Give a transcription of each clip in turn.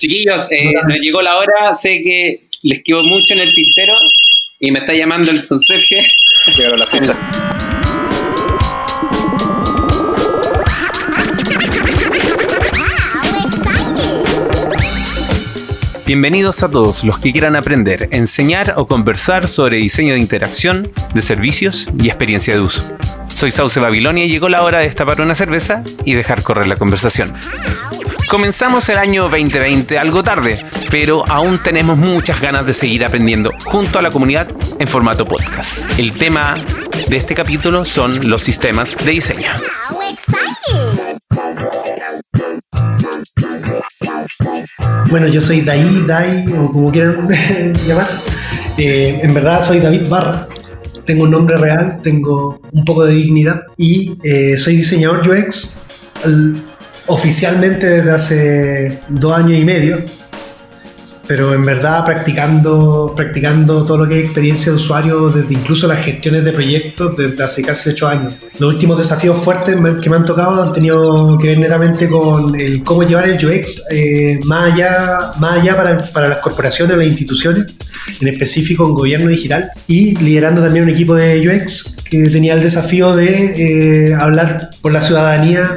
Chiquillos, eh, nos llegó la hora, sé que les quedo mucho en el tintero y me está llamando el conserje. Pero la fecha. Bienvenidos a todos los que quieran aprender, enseñar o conversar sobre diseño de interacción, de servicios y experiencia de uso. Soy Sauce Babilonia y llegó la hora de destapar una cerveza y dejar correr la conversación. Comenzamos el año 2020 algo tarde, pero aún tenemos muchas ganas de seguir aprendiendo junto a la comunidad en formato podcast. El tema de este capítulo son los sistemas de diseño. Bueno, yo soy Dai, Dai, o como quieran llamar. Eh, en verdad soy David Barra. Tengo un nombre real, tengo un poco de dignidad y eh, soy diseñador UX oficialmente desde hace dos años y medio pero en verdad practicando, practicando todo lo que es experiencia de usuario, desde incluso las gestiones de proyectos desde hace casi ocho años. Los últimos desafíos fuertes que me han tocado han tenido que ver netamente con el cómo llevar el UX eh, más allá, más allá para, para las corporaciones, las instituciones, en específico en gobierno digital, y liderando también un equipo de UX que tenía el desafío de eh, hablar por la ciudadanía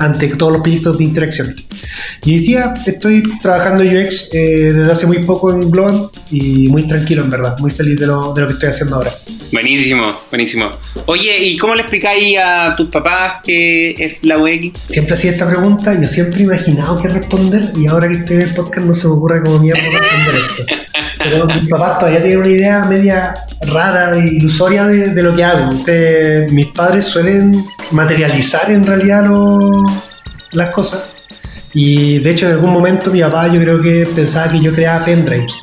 ante todos los proyectos de interacción. Y hoy día estoy trabajando UX eh, desde hace muy poco en Global y muy tranquilo, en verdad, muy feliz de lo, de lo que estoy haciendo ahora. Buenísimo, buenísimo. Oye, ¿y cómo le explicáis a tus papás qué es la UX? Siempre hacía esta pregunta, yo siempre he imaginado qué responder y ahora que estoy en el podcast no se me ocurre cómo mierda responder esto. Pero mis papás todavía tienen una idea media rara e ilusoria de, de lo que hago. mis padres suelen materializar en realidad las cosas. Y de hecho en algún momento mi papá yo creo que pensaba que yo creaba pendrives.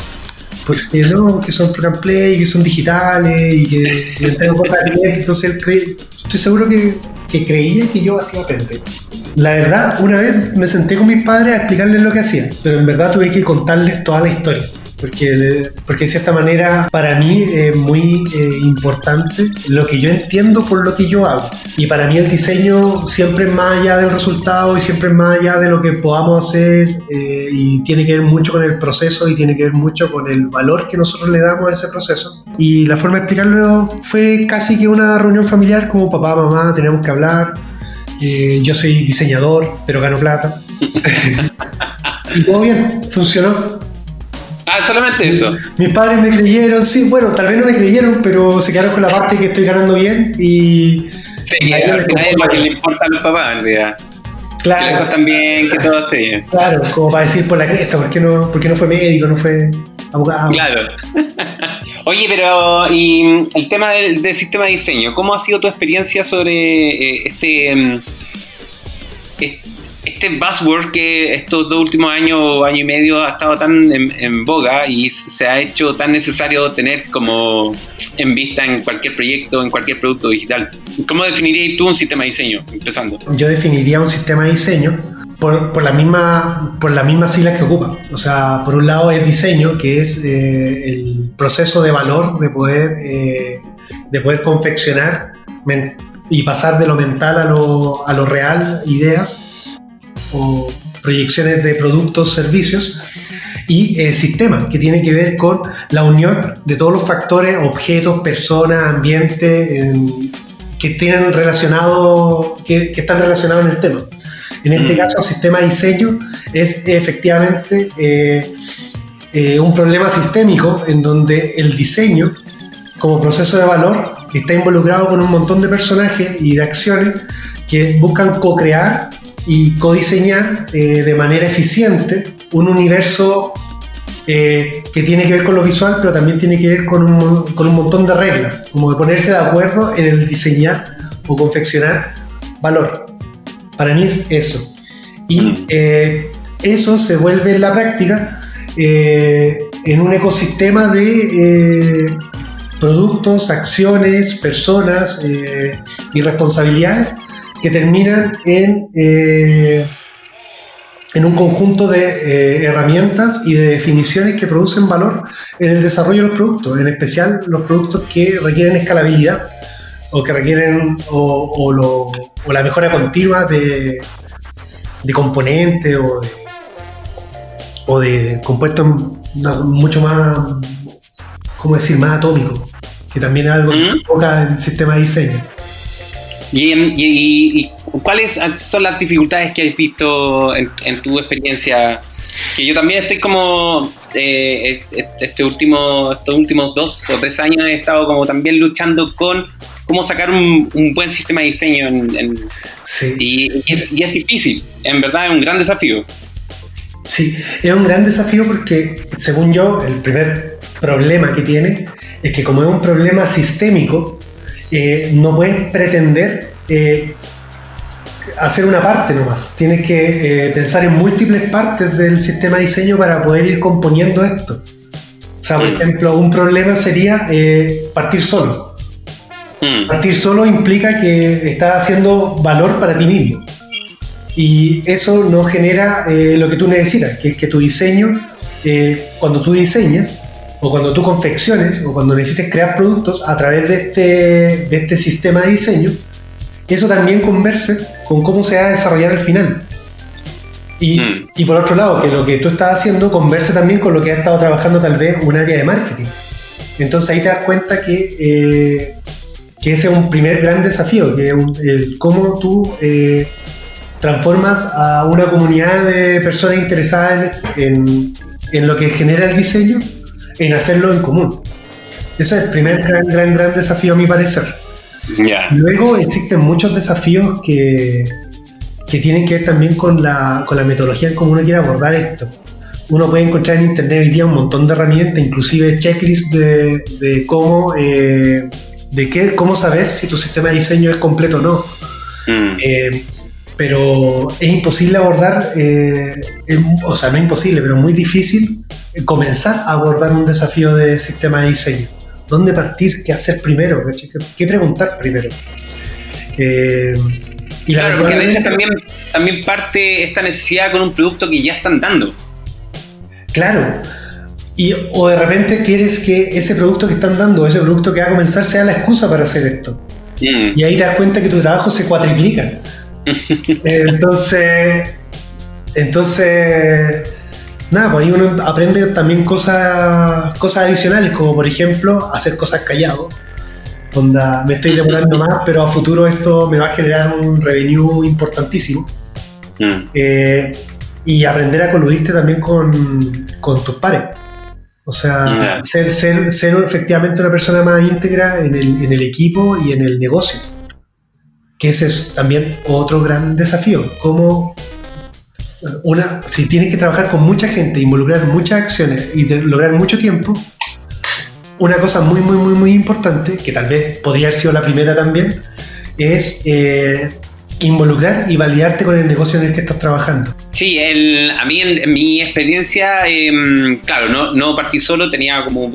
Porque no, que son program play, que son digitales y que tengo cosas entonces él estoy seguro que, que creía que yo hacía pendrives. La verdad, una vez me senté con mis padres a explicarles lo que hacía, pero en verdad tuve que contarles toda la historia porque, porque de cierta manera para mí es muy eh, importante lo que yo entiendo por lo que yo hago. Y para mí el diseño siempre es más allá del resultado y siempre es más allá de lo que podamos hacer eh, y tiene que ver mucho con el proceso y tiene que ver mucho con el valor que nosotros le damos a ese proceso. Y la forma de explicarlo fue casi que una reunión familiar como papá, mamá, teníamos que hablar. Eh, yo soy diseñador, pero gano plata. y todo bien, funcionó. Ah, solamente eso. Mis padres me creyeron, sí, bueno, tal vez no me creyeron, pero se quedaron con la parte que estoy ganando bien y... Sí, al final es lo que le importa a los papás, en realidad. Claro. Que les también, que todo esté bien. Claro, como para decir por la cresta, ¿por qué no, por qué no fue médico, no fue abogado? Claro. Oye, pero y el tema del, del, sistema de diseño, ¿cómo ha sido tu experiencia sobre eh, este, um, este buzzword que estos dos últimos años, año y medio, ha estado tan en, boga y se ha hecho tan necesario tener como en vista en cualquier proyecto, en cualquier producto digital. ¿Cómo definirías tú un sistema de diseño, empezando? Yo definiría un sistema de diseño por, por, la misma, por las mismas siglas que ocupa. O sea, por un lado es diseño, que es eh, el proceso de valor de poder, eh, de poder confeccionar y pasar de lo mental a lo, a lo real, ideas o proyecciones de productos, servicios, y el sistema, que tiene que ver con la unión de todos los factores, objetos, personas, ambiente, que, tienen relacionado, que, están relacionados en el tema. En este mm. caso, el sistema de diseño es efectivamente eh, eh, un problema sistémico en donde el diseño, como proceso de valor, está involucrado con un montón de personajes y de acciones que buscan co-crear y codiseñar eh, de manera eficiente un universo eh, que tiene que ver con lo visual, pero también tiene que ver con un, con un montón de reglas, como de ponerse de acuerdo en el diseñar o confeccionar valor. Para mí es eso. Y mm. eh, eso se vuelve en la práctica en un ecosistema de productos, acciones, personas y responsabilidades que terminan en, eh, en un conjunto de eh, herramientas y de definiciones que producen valor en el desarrollo de los productos, en especial los productos que requieren escalabilidad o que requieren o, o, la mejora continua de, de componentes o de, o de compuestos mucho más, ¿cómo decir?, más atómicos, que también es algo que toca en el sistema de diseño. ¿Y, cuáles son las dificultades que has visto en, tu experiencia? Que yo también estoy como, eh, este último, estos últimos dos o tres años he estado como también luchando con cómo sacar un, buen sistema de diseño. y, es difícil, en verdad es un gran desafío. Sí, es un gran desafío porque, según yo, el primer problema que tiene es que como es un problema sistémico, eh, no puedes pretender eh, hacer una parte nomás. Tienes que eh, pensar en múltiples partes del sistema de diseño para poder ir componiendo esto. O sea, por mm. ejemplo, un problema sería partir solo. Mm. Partir solo implica que estás haciendo valor para ti mismo. Y eso no genera lo que tú necesitas, que es que tu diseño, cuando tú diseñas, o cuando tú confecciones o cuando necesites crear productos a través de este, de este sistema de diseño, eso también converse con cómo se va a desarrollar al final. Y, mm. y, por otro lado, que lo que tú estás haciendo converse también con lo que ha estado trabajando tal vez un área de marketing. Entonces ahí te das cuenta que, eh, que ese es un primer gran desafío, que es cómo tú eh, transformas a una comunidad de personas interesadas en, en, lo que genera el diseño en hacerlo en común. Ese es el primer gran, gran, gran desafío a mi parecer. Luego existen muchos desafíos que, que tienen que ver también con la, con la metodología en cómo uno quiere abordar esto. Uno puede encontrar en internet hoy día un montón de herramientas, inclusive checklists de, de cómo, eh, de qué, cómo saber si tu sistema de diseño es completo o no. Mm. Eh, pero es imposible abordar, eh, o sea, no imposible, pero muy difícil comenzar a abordar un desafío de sistema de diseño. ¿Dónde partir? ¿Qué hacer primero? ¿Qué preguntar primero? Eh, y claro, porque a veces también, también parte esta necesidad con un producto que ya están dando. Claro. Y, o de repente quieres que ese producto que están dando, ese producto que va a comenzar, sea la excusa para hacer esto. Mm. Y ahí te das cuenta que tu trabajo se cuatriplica. entonces, entonces nada, pues ahí uno aprende también cosas, cosas adicionales, como por ejemplo hacer cosas callado. Donde me estoy demorando más, pero a futuro esto me va a generar un revenue importantísimo. Mm. Eh, y aprender a coludirte también con, tus pares. O sea, ser, ser, ser, efectivamente una persona más íntegra en el, en el equipo y en el negocio. Que ese es también otro gran desafío. Cómo una, si tienes que trabajar con mucha gente, involucrar muchas acciones y lograr mucho tiempo, una cosa muy, muy, muy, muy importante, que tal vez podría haber sido la primera también, es eh, involucrar y validarte con el negocio en el que estás trabajando. Sí, el, a mí en, mi experiencia, em, claro, no, no, partí solo, tenía como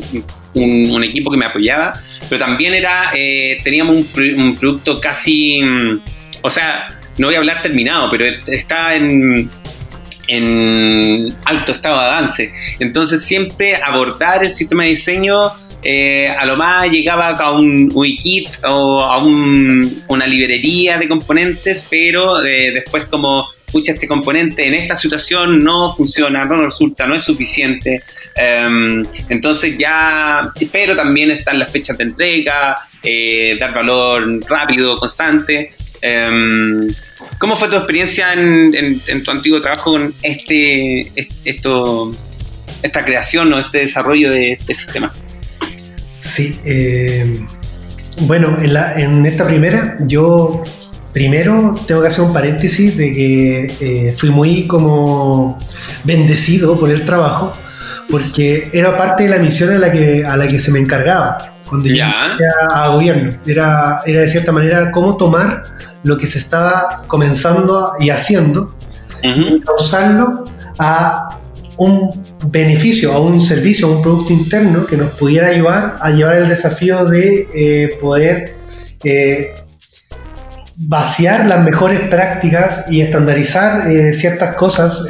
un, equipo que me apoyaba, pero también era, eh, teníamos un, producto casi, mm, o sea, no voy a hablar terminado, pero está en en alto estado de avance. Entonces siempre abordar el sistema de diseño eh, a lo más llegaba a un wikit o a una librería de componentes, pero eh, después como escucha este componente en esta situación no funciona, no resulta, no es suficiente. Em, entonces ya, pero también están las fechas de entrega, eh, dar valor rápido, constante. Em, ¿Cómo fue tu experiencia en, tu antiguo trabajo con este, esto, esta creación o este desarrollo de este sistema? Sí, eh, bueno, en, esta primera yo primero tengo que hacer un paréntesis de que eh, fui muy como bendecido por el trabajo porque era parte de la misión a la que, a la que se me encargaba cuando yo a, gobierno. Era, era de cierta manera cómo tomar lo que se estaba comenzando y haciendo y causarlo a un beneficio, a un servicio, a un producto interno que nos pudiera ayudar a llevar el desafío de eh, poder eh, vaciar las mejores prácticas y estandarizar eh, ciertas cosas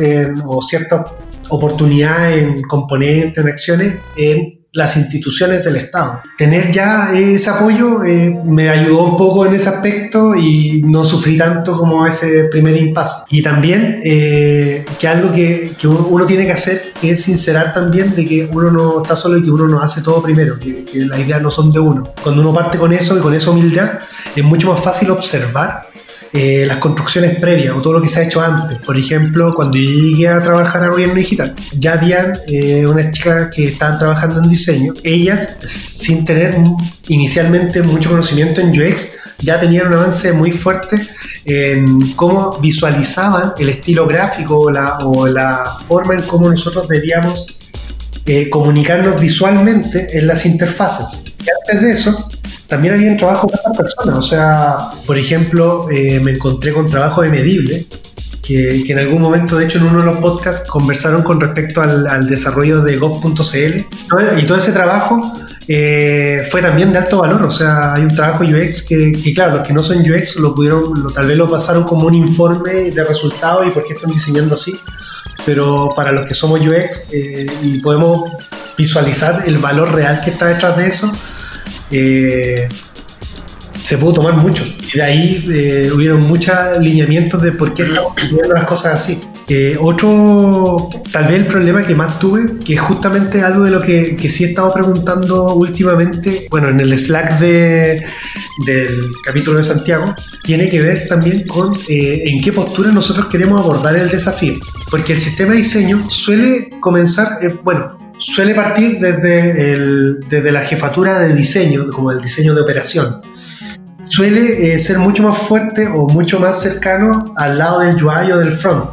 o ciertas oportunidades en componentes, en acciones, en las instituciones del Estado. Tener ya ese apoyo eh, me ayudó un poco en ese aspecto y no sufrí tanto como ese primer impasse. Y también eh, que algo que, que, uno tiene que hacer es sincerar también de que uno no está solo y que uno no hace todo primero, que, que las ideas no son de uno. Cuando uno parte con eso y con esa humildad, es mucho más fácil observar eh, las construcciones previas o todo lo que se ha hecho antes. Por ejemplo, cuando yo llegué a trabajar a gobierno digital, ya habían eh, unas chicas que estaban trabajando en diseño. Ellas, sin tener inicialmente mucho conocimiento en UX, ya tenían un avance muy fuerte en cómo visualizaban el estilo gráfico o la, o la forma en cómo nosotros debíamos eh, comunicarnos visualmente en las interfaces. Y antes de eso, también había trabajo para otras personas. O sea, por ejemplo, eh, me encontré con trabajo de medible, que, que, en algún momento, de hecho, en uno de los podcasts conversaron con respecto al, al desarrollo de gov.cl. Y todo ese trabajo eh, fue también de alto valor. O sea, hay un trabajo UX que, que claro, los que no son UX lo pudieron, lo, tal vez lo pasaron como un informe de resultados y por qué están diseñando así. Pero para los que somos UX eh, y podemos visualizar el valor real que está detrás de eso, eh, se pudo tomar mucho. Y de ahí eh, hubieron muchos lineamientos de por qué estamos haciendo las cosas así. Eh, otro, tal vez el problema que más tuve, que es justamente algo de lo que, que sí he estado preguntando últimamente, bueno, en el Slack de, del capítulo de Santiago, tiene que ver también con eh, en qué postura nosotros queremos abordar el desafío. Porque el sistema de diseño suele comenzar, eh, bueno, suele partir desde, el, desde la jefatura de diseño, como el diseño de operación. Suele eh, ser mucho más fuerte o mucho más cercano al lado del UI o del front,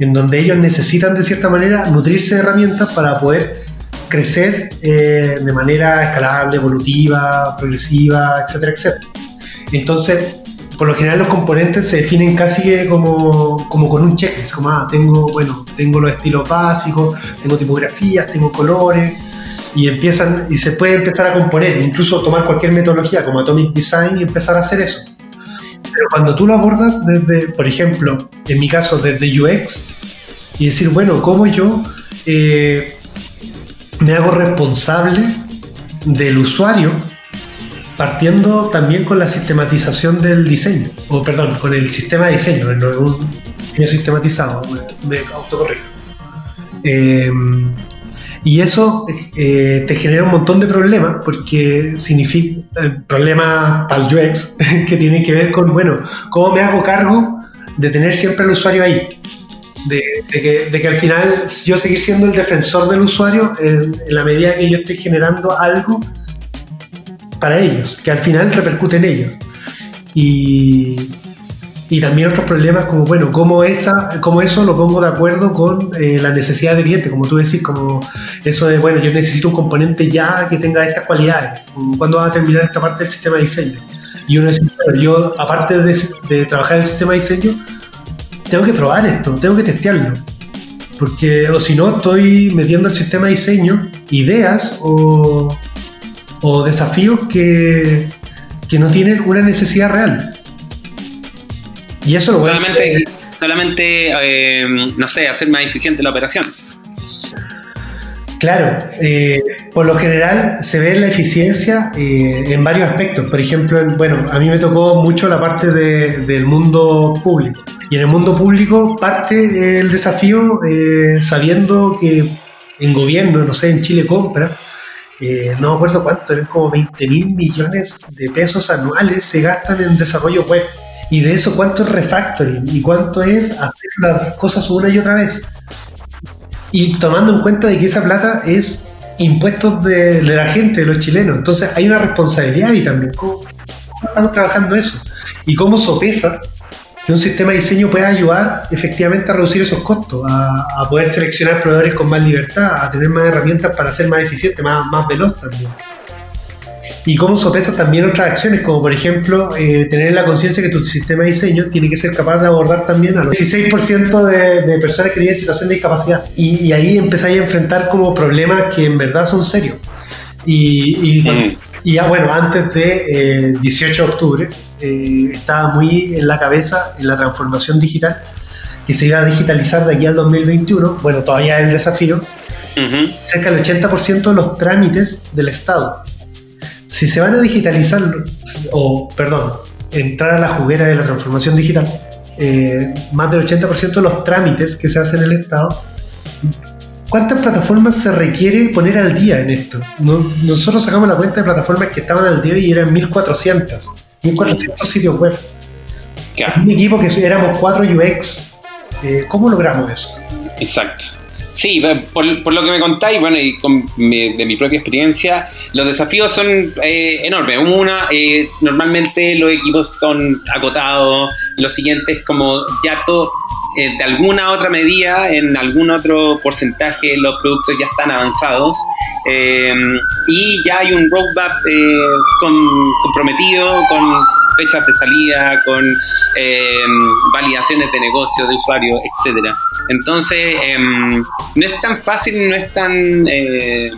en donde ellos necesitan de cierta manera nutrirse de herramientas para poder crecer eh, de manera escalable, evolutiva, progresiva, etcétera, etcétera. Entonces, por lo general los componentes se definen casi como, como con un checklist, como ah, tengo, bueno, tengo los estilos básicos, tengo tipografías, tengo colores, y empiezan, y se puede empezar a componer, incluso tomar cualquier metodología como Atomic Design y empezar a hacer eso. Pero cuando tú lo abordas desde, por ejemplo, en mi caso, desde UX, y decir, bueno, ¿cómo yo eh, me hago responsable del usuario partiendo también con la sistematización del diseño, o perdón, con el sistema de diseño, no un diseño sistematizado, me, autocorrijo. Eh, y eso eh, te genera un montón de problemas, porque significa eh, problemas para el UX que tienen que ver con, bueno, ¿cómo me hago cargo de tener siempre al usuario ahí? De, que, de, que, al final yo seguir siendo el defensor del usuario en, en la medida que yo estoy generando algo para ellos, que al final repercute en ellos. Y, y también otros problemas como, bueno, cómo, esa, cómo eso lo pongo de acuerdo con eh, la necesidad del cliente, como tú decís, como eso de, bueno, yo necesito un componente ya que tenga estas cualidades, ¿cuándo va a terminar esta parte del sistema de diseño? Y uno dice, yo aparte de, de trabajar el sistema de diseño, tengo que probar esto, tengo que testearlo. Porque, o si no, estoy metiendo al sistema de diseño ideas o, o desafíos que, que no tienen una necesidad real. Y eso lo Solamente, solamente eh, no sé, hacer más eficiente la operación. Claro, eh, por lo general se ve la eficiencia eh, en varios aspectos. Por ejemplo, bueno, a mí me tocó mucho la parte de, del mundo público. Y en el mundo público parte el desafío eh, sabiendo que en gobierno, no sé, en Chile compra, no me acuerdo cuánto, eran como 20 mil millones de pesos anuales se gastan en desarrollo web. Y de eso, ¿cuánto es refactoring? ¿Y cuánto es hacer las cosas una y otra vez? Y tomando en cuenta de que esa plata es impuestos de, de la gente, de los chilenos. Entonces hay una responsabilidad ahí también. ¿Cómo, cómo estamos trabajando eso? Y cómo sopesa que un sistema de diseño pueda ayudar efectivamente a reducir esos costos, a, a, poder seleccionar proveedores con más libertad, a tener más herramientas para ser más eficiente, más, más veloz también. Y cómo sopesas también otras acciones, como por ejemplo eh, tener la conciencia que tu sistema de diseño tiene que ser capaz de abordar también a los 16% de, de, personas que tienen situación de discapacidad. Y, y, ahí empezáis a enfrentar como problemas que en verdad son serios. Y, y, mm. y ya bueno, antes de eh, 18 de octubre, eh, estaba muy en la cabeza en la transformación digital que se iba a digitalizar de aquí al 2021. Bueno, todavía es el desafío, cerca del 80% de los trámites del Estado. Si se van a digitalizar, o perdón, entrar a la juguera de la transformación digital, eh, más del 80% de los trámites que se hacen en el Estado, ¿cuántas plataformas se requiere poner al día en esto? nosotros sacamos la cuenta de plataformas que estaban al día y eran 1400, 1400 sitios web. Un equipo que éramos 4 UX. Eh, ¿Cómo logramos eso? Exacto. Sí, por, lo que me contáis, bueno, y de mi propia experiencia, los desafíos son eh, enormes. Una, eh, normalmente los equipos son acotados, lo siguiente es como ya todo, eh, de alguna otra medida, en algún otro porcentaje, los productos ya están avanzados y ya hay un roadmap comprometido con fechas de salida, con validaciones de negocio, de usuario, etcétera. Entonces, em, no es tan fácil, no es tan, eh,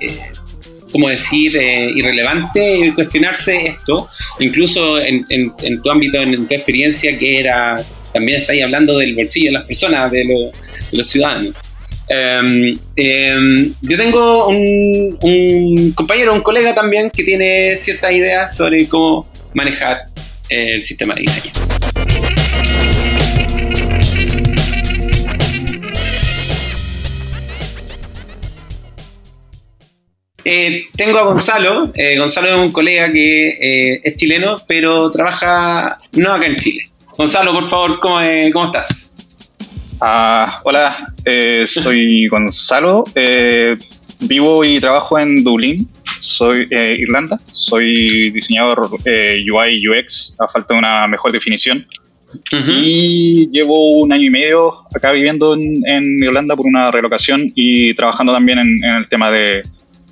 eh, como decir, eh, irrelevante cuestionarse esto. Incluso en, tu ámbito, en, tu experiencia, que era, también estáis hablando del bolsillo de las personas, de, los ciudadanos. Em, em, yo tengo un, un, compañero, un colega también que tiene ciertas ideas sobre cómo manejar el sistema de diseño. Eh, tengo a Gonzalo. Eh, Gonzalo es un colega que eh, es chileno, pero trabaja no acá en Chile. Gonzalo, por favor, ¿cómo, estás? Ah, hola, soy Gonzalo. vivo y trabajo en Dublín, soy Irlanda. Soy diseñador UI UX, a falta de una mejor definición. Y llevo un año y medio acá viviendo en, Irlanda por una relocación y trabajando también en el tema de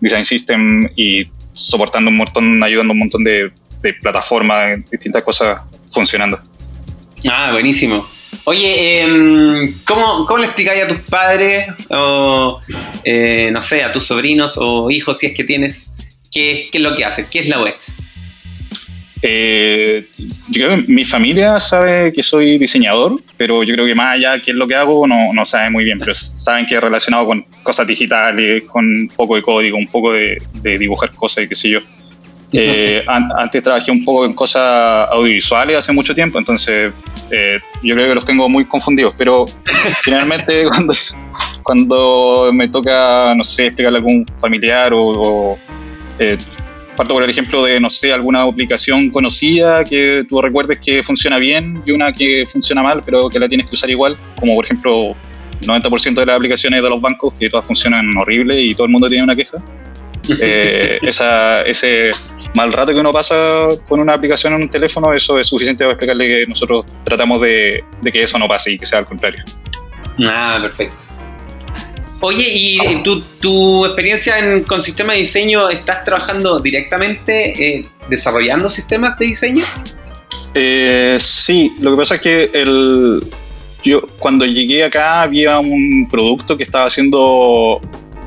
design system y soportando un montón, ayudando un montón de, plataformas, distintas cosas funcionando. Ah, buenísimo. Oye, em, ¿cómo, ¿cómo, le explicáis a tus padres o, eh, no sé, a tus sobrinos o hijos, si es que tienes, qué, qué es lo que haces? ¿Qué es la UX? Eh, yo creo que mi familia sabe que soy diseñador, pero yo creo que más allá de qué es lo que hago, no, no sabe muy bien, pero saben que es relacionado con cosas digitales, con un poco de código, un poco de, dibujar cosas y qué sé yo. Eh, antes trabajé un poco en cosas audiovisuales hace mucho tiempo, entonces eh, yo creo que los tengo muy confundidos, pero finalmente cuando, cuando me toca, no sé, explicarle a algún familiar o, o eh, Parto por el ejemplo de, no sé, alguna aplicación conocida que tú recuerdes que funciona bien y una que funciona mal, pero que la tienes que usar igual, como por ejemplo 90% de las aplicaciones de los bancos que todas funcionan horrible y todo el mundo tiene una queja. Eh, esa, ese mal rato que uno pasa con una aplicación en un teléfono, eso es suficiente para explicarle que nosotros tratamos de, de que eso no pase y que sea al contrario. Ah, perfecto. Oye, ¿y tu, tu experiencia en, con sistemas de diseño, estás trabajando directamente eh, desarrollando sistemas de diseño? Eh, sí, lo que pasa es que el, yo cuando llegué acá había un producto que estaba siendo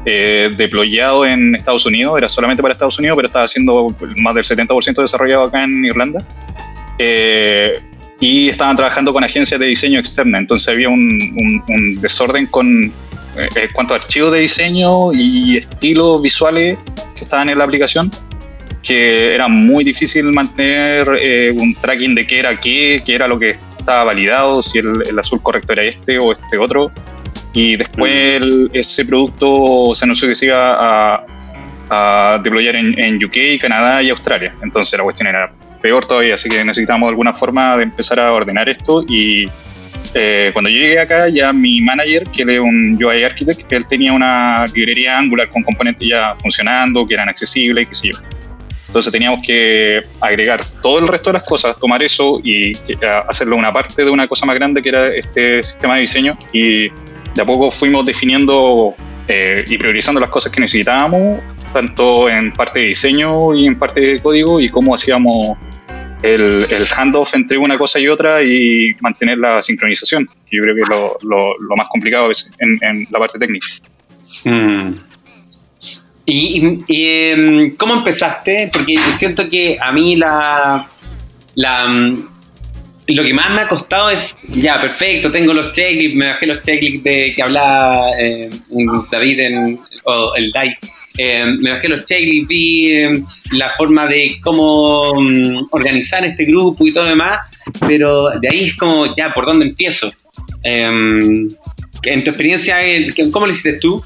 eh, deployado en Estados Unidos, era solamente para Estados Unidos, pero estaba siendo más del 70% desarrollado acá en Irlanda. y estaban trabajando con agencias de diseño externa, entonces había un, un desorden con eh, cuanto a archivos de diseño y estilos visuales que estaban en la aplicación, que era muy difícil mantener eh, un tracking de qué era qué, qué era lo que estaba validado, si el, azul correcto era este o este otro. Y después mm. ese producto se anunció que se iba a, a deployar en, en, UK, Canadá y Australia. Entonces la cuestión era peor todavía, así que necesitamos alguna forma de empezar a ordenar esto y eh, cuando yo llegué acá, ya mi manager, que es un UI Architect, él tenía una librería Angular con componentes ya funcionando, que eran accesibles y qué sé yo. Entonces teníamos que agregar todo el resto de las cosas, tomar eso y eh, hacerlo una parte de una cosa más grande que era este sistema de diseño. Y de a poco fuimos definiendo eh, y priorizando las cosas que necesitábamos, tanto en parte de diseño y en parte de código, y cómo hacíamos el, el, handoff entre una cosa y otra y mantener la sincronización, que yo creo que es lo, lo, más complicado en, en, la parte técnica. Mm. ¿Y, em, cómo empezaste? Porque siento que a mí la, la, lo que más me ha costado es, ya, perfecto, tengo los checklists, me bajé los checklists de que hablaba eh, David en, o el DAI, eh, me bajé los checklists, vi eh, la forma de cómo mm, organizar este grupo y todo lo demás, pero de ahí es como, ya, ¿por dónde empiezo? en tu experiencia, ¿cómo lo hiciste tú?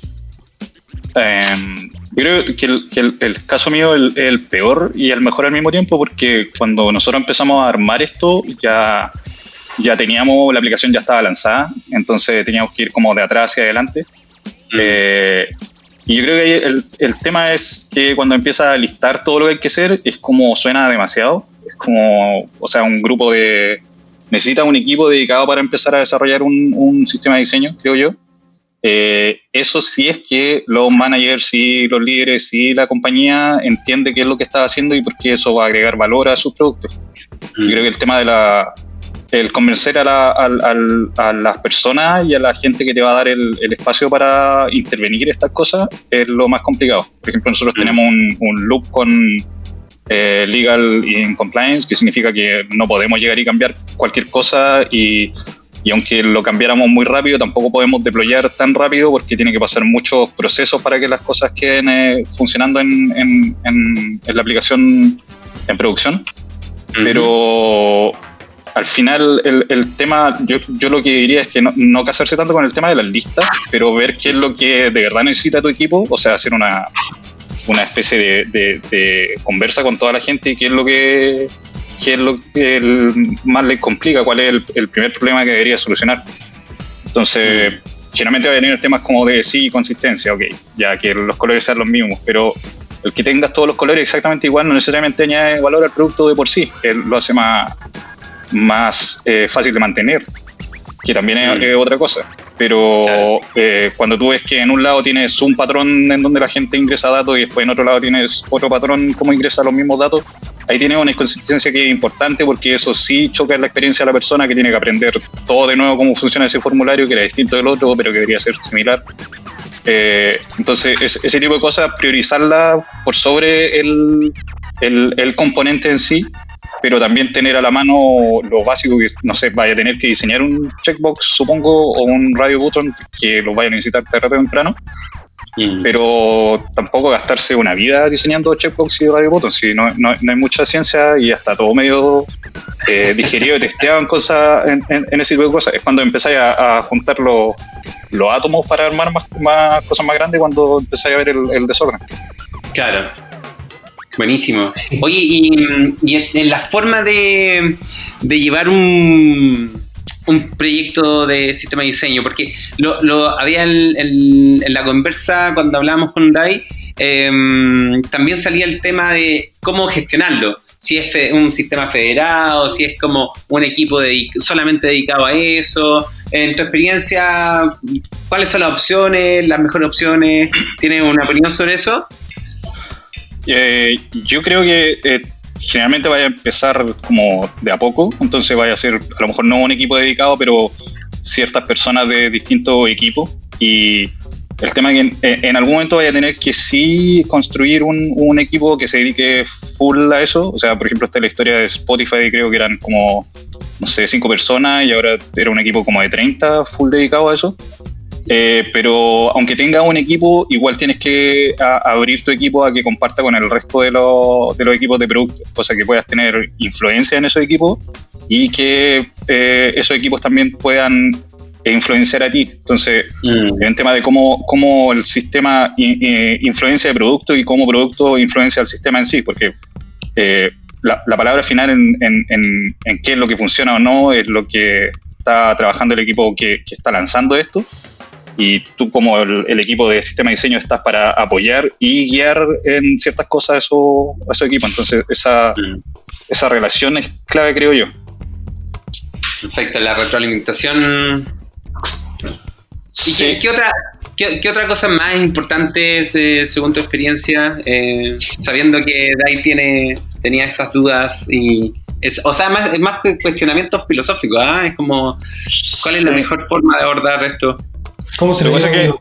Em, creo que, el, caso mío es el, peor y el mejor al mismo tiempo porque cuando nosotros empezamos a armar esto ya, ya teníamos, la aplicación ya estaba lanzada, entonces teníamos que ir como de atrás hacia adelante. Eh, y yo creo que el, el, tema es que cuando empiezas a listar todo lo que hay que hacer es como suena demasiado, es como, o sea, un grupo de... Necesita un equipo dedicado para empezar a desarrollar un, un sistema de diseño, creo yo. Eh, eso sí es que los managers y los líderes y la compañía entiende qué es lo que está haciendo y por qué eso va a agregar valor a sus productos. Yo creo que el tema de la el convencer a, a, las personas y a la gente que te va a dar el, espacio para intervenir estas cosas es lo más complicado. Por ejemplo, nosotros tenemos un, un loop con eh, legal in compliance, que significa que no podemos llegar y cambiar cualquier cosa y y aunque lo cambiáramos muy rápido, tampoco podemos deployar tan rápido porque tiene que pasar muchos procesos para que las cosas queden eh, funcionando en, en, en, la aplicación en producción. Pero al final el, el tema, yo, yo, lo que diría es que no, no, casarse tanto con el tema de las listas, pero ver qué es lo que de verdad necesita tu equipo, o sea, hacer una, una especie de, de, de conversa con toda la gente y qué es lo que qué es lo que más le complica, cuál es el, primer problema que debería solucionar. Entonces, generalmente va a tener temas como de sí y consistencia, ok, ya que los colores sean los mismos, pero el que tengas todos los colores exactamente igual no necesariamente añade valor al producto de por sí, que lo hace más, más eh, fácil de mantener, que también es, otra cosa. Pero eh, cuando tú ves que en un lado tienes un patrón en donde la gente ingresa datos y después en otro lado tienes otro patrón como ingresa los mismos datos, ahí tiene una inconsistencia que es importante porque eso sí choca en la experiencia de la persona que tiene que aprender todo de nuevo cómo funciona ese formulario, que era distinto del otro, pero que debería ser similar. Eh, entonces, ese tipo de cosas, priorizarla por sobre el, el, componente en sí, pero también tener a la mano lo básico que, no sé, vaya a tener que diseñar un checkbox, supongo, o un radio button que lo vaya a necesitar tarde o temprano, Mm. Pero tampoco gastarse una vida diseñando checkbox y radio buttons, si no, no, hay mucha ciencia y hasta todo medio eh, digerido y testeado en, cosas, en, ese tipo de cosas. Es cuando empezáis a, juntar los, los átomos para armar más, más, cosas más grandes cuando empezáis a ver el, desorden. Claro, Buenísimo. Oye, y, y, en la forma de, de llevar un, un proyecto de sistema de diseño, porque lo, había en, la conversa cuando hablábamos con Dai, em, también salía el tema de cómo gestionarlo. Si es un sistema federado, si es como un equipo solamente dedicado a eso. En tu experiencia, ¿cuáles son las opciones, las mejores opciones? ¿Tienes una opinión sobre eso? Eh, yo creo que eh, generalmente vaya a empezar como de a poco, entonces vaya a ser a lo mejor no un equipo dedicado, pero ciertas personas de distintos equipos y el tema es que en, algún momento vaya a tener que sí construir un, un, equipo que se dedique full a eso, o sea, por ejemplo, esta es la historia de Spotify, creo que eran como, no sé, cinco personas y ahora era un equipo como de 30 full dedicado a eso. Eh, pero aunque tenga un equipo, igual tienes que abrir tu equipo a que comparta con el resto de, de los equipos de producto, cosa que puedas tener influencia en esos equipos y que eh, esos equipos también puedan influenciar a ti. Entonces, mm. es un tema de cómo, cómo el sistema influencia de producto y cómo producto influencia al sistema en sí, porque eh, la, palabra final en, en, qué es lo que funciona o no es lo que está trabajando el equipo que, que está lanzando esto y tú como el, equipo de sistema de diseño estás para apoyar y guiar en ciertas cosas a, eso, a su equipo. Entonces esa, esa relación es clave, creo yo. Perfecto, la retroalimentación. ¿Y qué, otra, qué, otra cosa más importante eh, según tu experiencia, eh, sabiendo que Dai tiene, tenía estas dudas y es, o sea, más, más cuestionamientos filosóficos, ¿ah? es como, ¿cuál es la mejor forma de abordar esto? ¿Cómo se lo que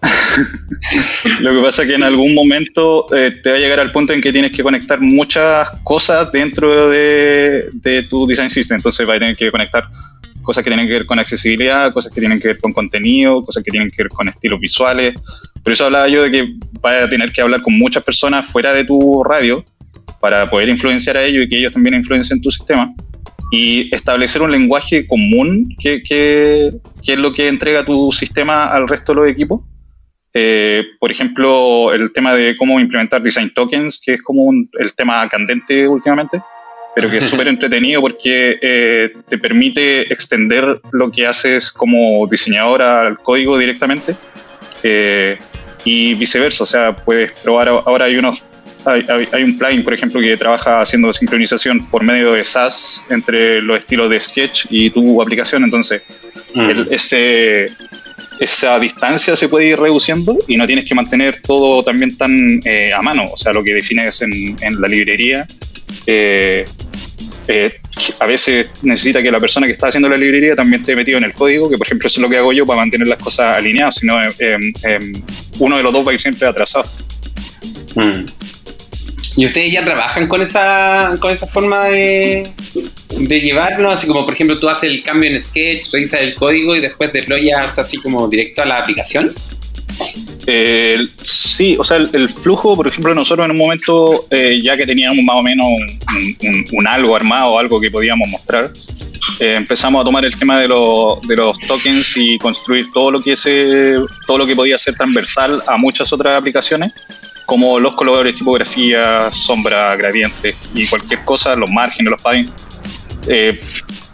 Lo que pasa es que en algún momento eh, te va a llegar al punto en que tienes que conectar muchas cosas dentro de, de tu design system. Entonces va a tener que conectar cosas que tienen que ver con accesibilidad, cosas que tienen que ver con contenido, cosas que tienen que ver con estilos visuales. Por eso hablaba yo de que vas a tener que hablar con muchas personas fuera de tu radio para poder influenciar a ellos y que ellos también influencien tu sistema y establecer un lenguaje común que, que, que, es lo que entrega tu sistema al resto de los equipos. Eh, por ejemplo, el tema de cómo implementar design tokens, que es como el tema candente últimamente, pero que es súper entretenido porque eh, te permite extender lo que haces como diseñador al código directamente eh, y viceversa. O sea, puedes probar, ahora hay unos hay, un plugin, por ejemplo, que trabaja haciendo sincronización por medio de SAS entre los estilos de Sketch y tu aplicación. Entonces, mm. ese, esa distancia se puede ir reduciendo y no tienes que mantener todo también tan eh, a mano. O sea, lo que defines en, en la librería. Eh, eh, a veces necesita que la persona que está haciendo la librería también esté metido en el código, que por ejemplo eso es lo que hago yo para mantener las cosas alineadas, si no uno de los dos va a ir siempre atrasado. Mm. ¿Y ustedes ya trabajan con esa, con esa forma de, de llevarlo? Así como, por ejemplo, tú haces el cambio en Sketch, revisas el código y después deployas así como directo a la aplicación. Sí, o sea, el, flujo, por ejemplo, nosotros en un momento, eh, ya que teníamos más o menos un, algo armado, algo que podíamos mostrar, eh, empezamos a tomar el tema de, de, los tokens y construir todo lo que ese, todo lo que podía ser transversal a muchas otras aplicaciones como los colores, tipografía, sombra, gradiente y cualquier cosa, los márgenes, los paddings. Eh,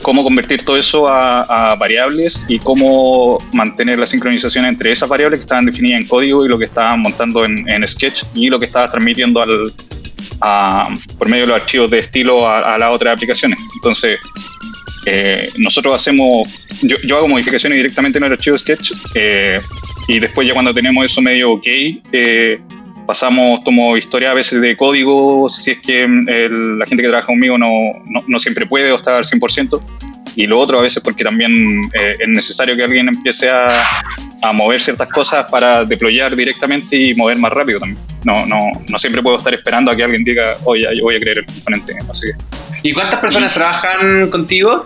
cómo convertir todo eso a, variables y cómo mantener la sincronización entre esas variables que estaban definidas en código y lo que estaban montando en, Sketch y lo que estabas transmitiendo al, por medio de los archivos de estilo a, las otras aplicaciones. Entonces, eh, nosotros hacemos, yo, yo, hago modificaciones directamente en el archivo Sketch eh, y después ya cuando tenemos eso medio ok, pasamos, tomo historia a veces de código, si es que mm, la gente que trabaja conmigo no, no, siempre puede o está al 100%, y lo otro a veces porque también eh, es necesario que alguien empiece a, a, mover ciertas cosas para deployar directamente y mover más rápido también. No, no, no siempre puedo estar esperando a que alguien diga, oye, yo voy a crear el componente. Así ¿Y cuántas personas trabajan contigo?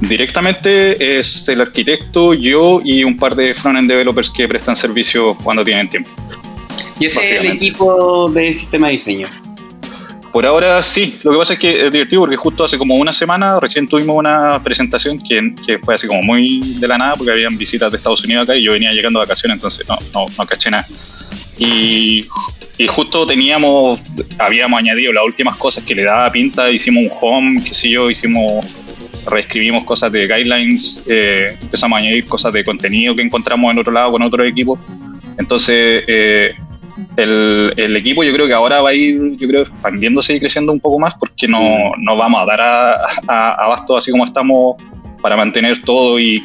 Directamente es el arquitecto, yo y un par de front-end developers que prestan servicio cuando tienen tiempo. ¿Y ese es el equipo de sistema de diseño? Por ahora sí, lo que pasa es que es divertido porque justo hace como una semana recién tuvimos una presentación que, que fue así como muy de la nada porque habían visitas de Estados Unidos acá y yo venía llegando de vacaciones, entonces no, no, no caché nada. Y, y, justo teníamos, habíamos añadido las últimas cosas que le daba pinta, hicimos un home, qué sé yo, hicimos, reescribimos cosas de guidelines, eh, empezamos a añadir cosas de contenido que encontramos en otro lado con otro equipo. Entonces, eh, el, el, equipo yo creo que ahora va a ir, yo creo, expandiéndose y creciendo un poco más porque no, no vamos a dar a, a, abasto así como estamos para mantener todo y,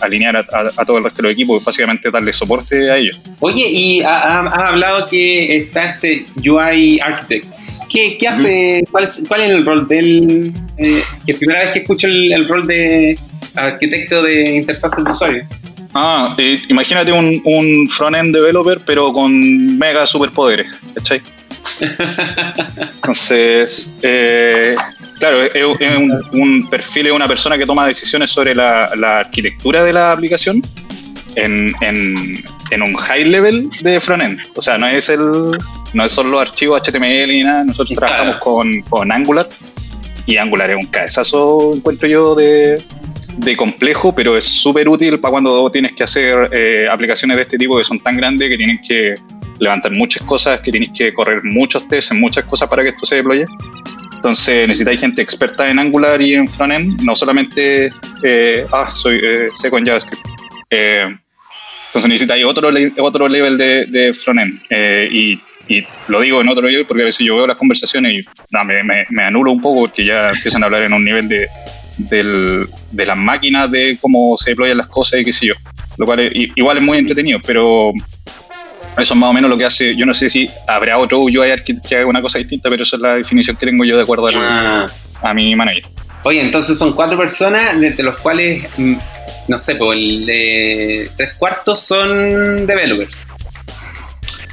alinear a, todo el resto del equipo, básicamente darle soporte a ellos. Oye, y has hablado que está este UI Architect. ¿Qué, qué hace? ¿Cuál es, ¿Cuál es, el rol del.? Eh, que es primera vez que escucho el, el rol de arquitecto de interfaz del usuario. Ah, eh, imagínate un, un front-end developer, pero con mega superpoderes, ¿cachai? Entonces, eh, claro, es, un, perfil, es una persona que toma decisiones sobre la, arquitectura de la aplicación en, un high level de frontend. O sea, no es el no es solo los archivos HTML ni nada, nosotros trabajamos con, con Angular y Angular es un cabezazo, encuentro yo, de, de complejo, pero es súper útil para cuando tienes que hacer eh, aplicaciones de este tipo que son tan grandes que tienen que levantar muchas cosas, que tienes que correr muchos tests en muchas cosas para que esto se deploye. Entonces necesitáis gente experta en Angular y en frontend, no solamente, eh, ah, soy eh, seco en JavaScript. Eh, entonces necesitáis otro, otro level de, de frontend. y, y, lo digo en otro nivel porque a veces yo veo las conversaciones y me, me, me anulo un poco porque ya empiezan a hablar en un nivel de del, de las máquinas, de cómo se deployan las cosas y qué sé yo. Lo cual igual es muy entretenido, pero eso es más o menos lo que hace. Yo no sé si habrá otro UI que haga una cosa distinta, pero esa es la definición que tengo yo de acuerdo a, ah. a mi manager. Oye, entonces son cuatro personas, de los cuales mm, no sé, pues el tres cuartos son developers.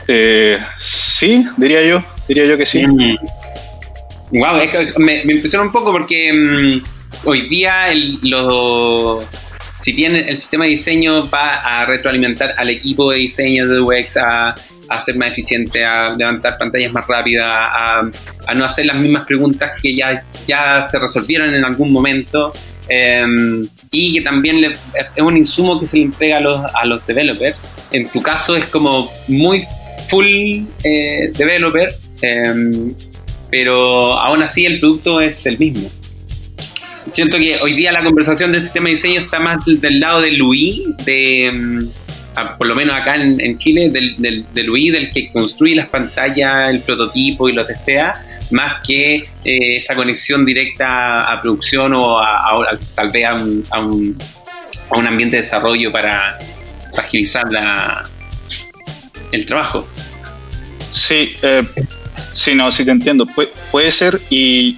Eh, sí, diría yo, diría yo que sí. Wow, mm. me, me, impresiona un poco porque mm, hoy día el, lo, si bien el sistema de diseño va a retroalimentar al equipo de diseño de UX a, a ser más eficiente, a levantar pantallas más rápidas, a, no hacer las mismas preguntas que ya, ya se resolvieron en algún momento. Em, y que también es un insumo que se le entrega a los, a los developers. En tu caso es como muy full eh, developer, em, pero aún así el producto es el mismo. Siento que hoy día la conversación del sistema de diseño está más del lado de Louis, de, em, por lo menos acá en, Chile, del, del, del que construye las pantallas, el prototipo y lo testea, más que eh, esa conexión directa a producción o a, tal vez a un, a un, a un ambiente de desarrollo para agilizar la, el trabajo. Sí, eh, sí, no, sí te entiendo. puede ser y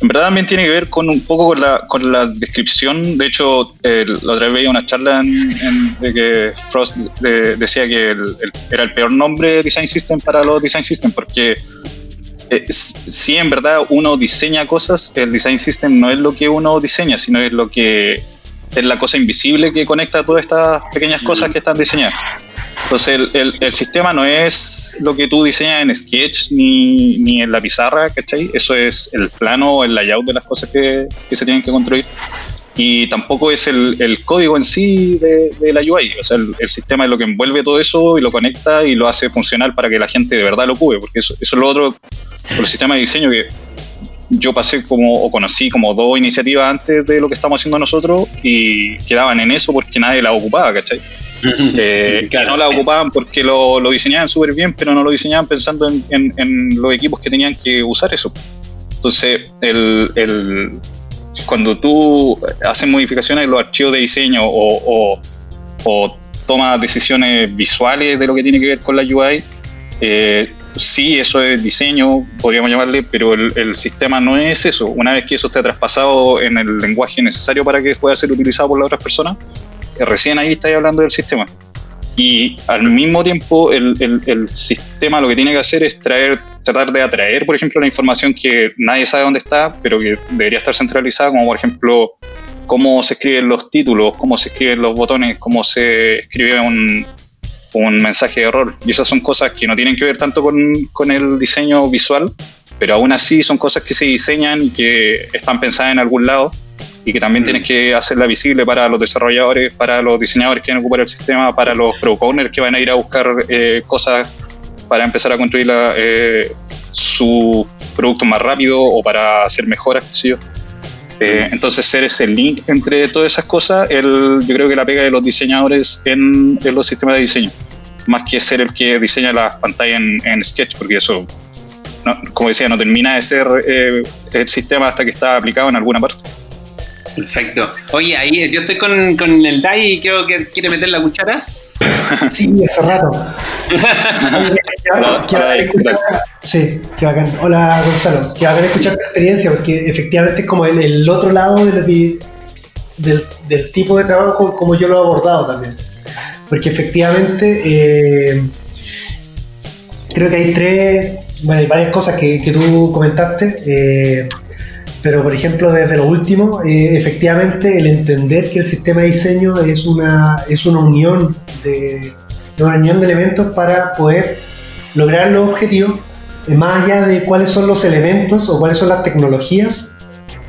en verdad también tiene que ver con un poco con la, con la descripción. De hecho, la otra vez veía una charla en, de que Frost decía que era el peor nombre Design System para los Design System porque eh, si en verdad uno diseña cosas, el Design System no es lo que uno diseña, sino es lo que es la cosa invisible que conecta todas estas pequeñas cosas que están diseñadas. Entonces, el, el, sistema no es lo que tú diseñas en Sketch ni, ni, en la pizarra, ¿cachai? Eso es el plano, el layout de las cosas que, que se tienen que construir. Y tampoco es el, el código en sí de, de, la UI. O sea, el, sistema es lo que envuelve todo eso y lo conecta y lo hace funcionar para que la gente de verdad lo cube. Porque eso, eso es lo otro con el sistema de diseño que yo pasé como, o conocí como dos iniciativas antes de lo que estamos haciendo nosotros y quedaban en eso porque nadie la ocupaba, ¿cachai? Eh, no la ocupaban porque lo, diseñaban súper bien, pero no lo diseñaban pensando en, los equipos que tenían que usar eso. Entonces, el, cuando tú haces modificaciones en los archivos de diseño o, o, tomas decisiones visuales de lo que tiene que ver con la UI, eh, sí, eso es diseño, podríamos llamarle, pero el, el, sistema no es eso. Una vez que eso esté traspasado en el lenguaje necesario para que pueda ser utilizado por las otras personas, recién ahí estáis hablando del sistema. Y al mismo tiempo, el, el, sistema lo que tiene que hacer es traer, tratar de atraer, por ejemplo, la información que nadie sabe dónde está, pero que debería estar centralizada, como por ejemplo cómo se escriben los títulos, cómo se escriben los botones, cómo se escribe un, un mensaje de error. Y esas son cosas que no tienen que ver tanto con, con, el diseño visual, pero aún así son cosas que se diseñan y que están pensadas en algún lado y que también tienes que hacerla visible para los desarrolladores, para los diseñadores que quieren ocupar el sistema, para los product owners que van a ir a buscar eh, cosas para empezar a construir eh, su producto más rápido o para hacer mejoras, qué sé yo. Eh, entonces, ser ese link entre todas esas cosas, el, yo creo que la pega de los diseñadores en, los sistemas de diseño, más que ser el que diseña las pantallas en, Sketch, porque eso, como decía, no termina de ser el sistema hasta que está aplicado en alguna parte. Perfecto. Oye, ahí yo estoy con, con el DAI y creo que quiere meter la cuchara. Sí, hace rato. sí, qué bacán. Hola Gonzalo, qué bacán escuchar tu experiencia porque efectivamente es como el, otro lado de del, del, tipo de trabajo como yo lo he abordado también. Porque efectivamente eh, creo que hay tres, bueno, hay varias cosas que, que tú comentaste. Eh, pero, por ejemplo, desde lo último, eh, efectivamente, el entender que el sistema de diseño es una, es una unión de, una unión de elementos para poder lograr los objetivos, eh, más allá de cuáles son los elementos o cuáles son las tecnologías,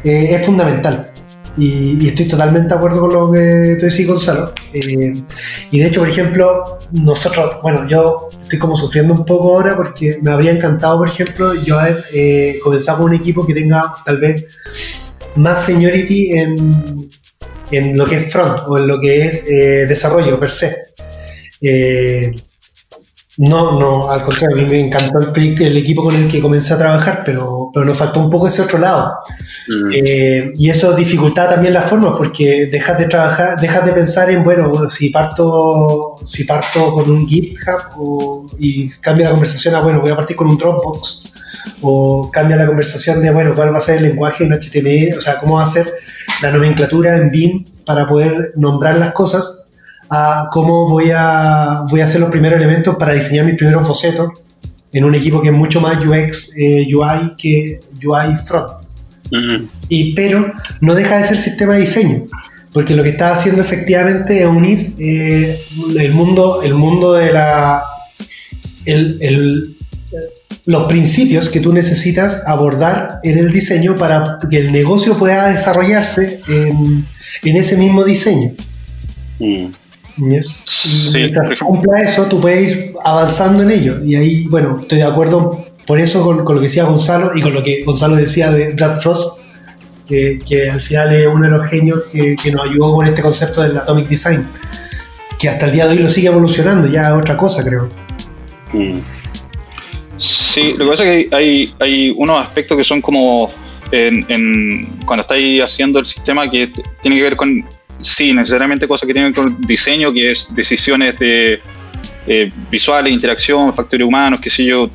eh, es fundamental. Y, estoy totalmente de acuerdo con lo que tú decís, Gonzalo. Eh, y de hecho, por ejemplo, nosotros, bueno, yo estoy como sufriendo un poco ahora porque me habría encantado, por ejemplo, yo haber eh, comenzado con un equipo que tenga tal vez más seniority en, en lo que es front o en lo que es eh, desarrollo per se. No, no, al contrario, a mí me encantó el, el, equipo con el que comencé a trabajar, pero, pero nos faltó un poco ese otro lado. Mm. Eh, y eso dificulta también las formas, porque dejas de trabajar, dejas de pensar en, bueno, si parto, si parto con un GitHub y cambia la conversación a, bueno, voy a partir con un Dropbox, o cambia la conversación de, bueno, cuál va a ser el lenguaje en HTML, o sea, cómo va a ser la nomenclatura en BIM para poder nombrar las cosas, a cómo voy a, voy a hacer los primeros elementos para diseñar mis primeros bocetos en un equipo que es mucho más UX, eh, UI que UI front. y, pero no deja de ser sistema de diseño, porque lo que está haciendo efectivamente es unir eh, el, mundo, el mundo de la... El, el, los principios que tú necesitas abordar en el diseño para que el negocio pueda desarrollarse en, en ese mismo diseño. Mm. Y mientras cumpla eso, tú puedes ir avanzando en ello. Y ahí, bueno, estoy de acuerdo por eso con, con, lo que decía Gonzalo y con lo que Gonzalo decía de Brad Frost, que, que al final es uno de los genios que, que, nos ayudó con este concepto del Atomic Design, que hasta el día de hoy lo sigue evolucionando, ya es otra cosa, creo. Mm. Sí, lo que pasa es que hay, hay unos aspectos que son como en, en, cuando estáis haciendo el sistema que tiene que ver con, sí, necesariamente cosas que tienen con diseño, que es decisiones de eh, visuales, interacción, factores humanos, qué sé yo,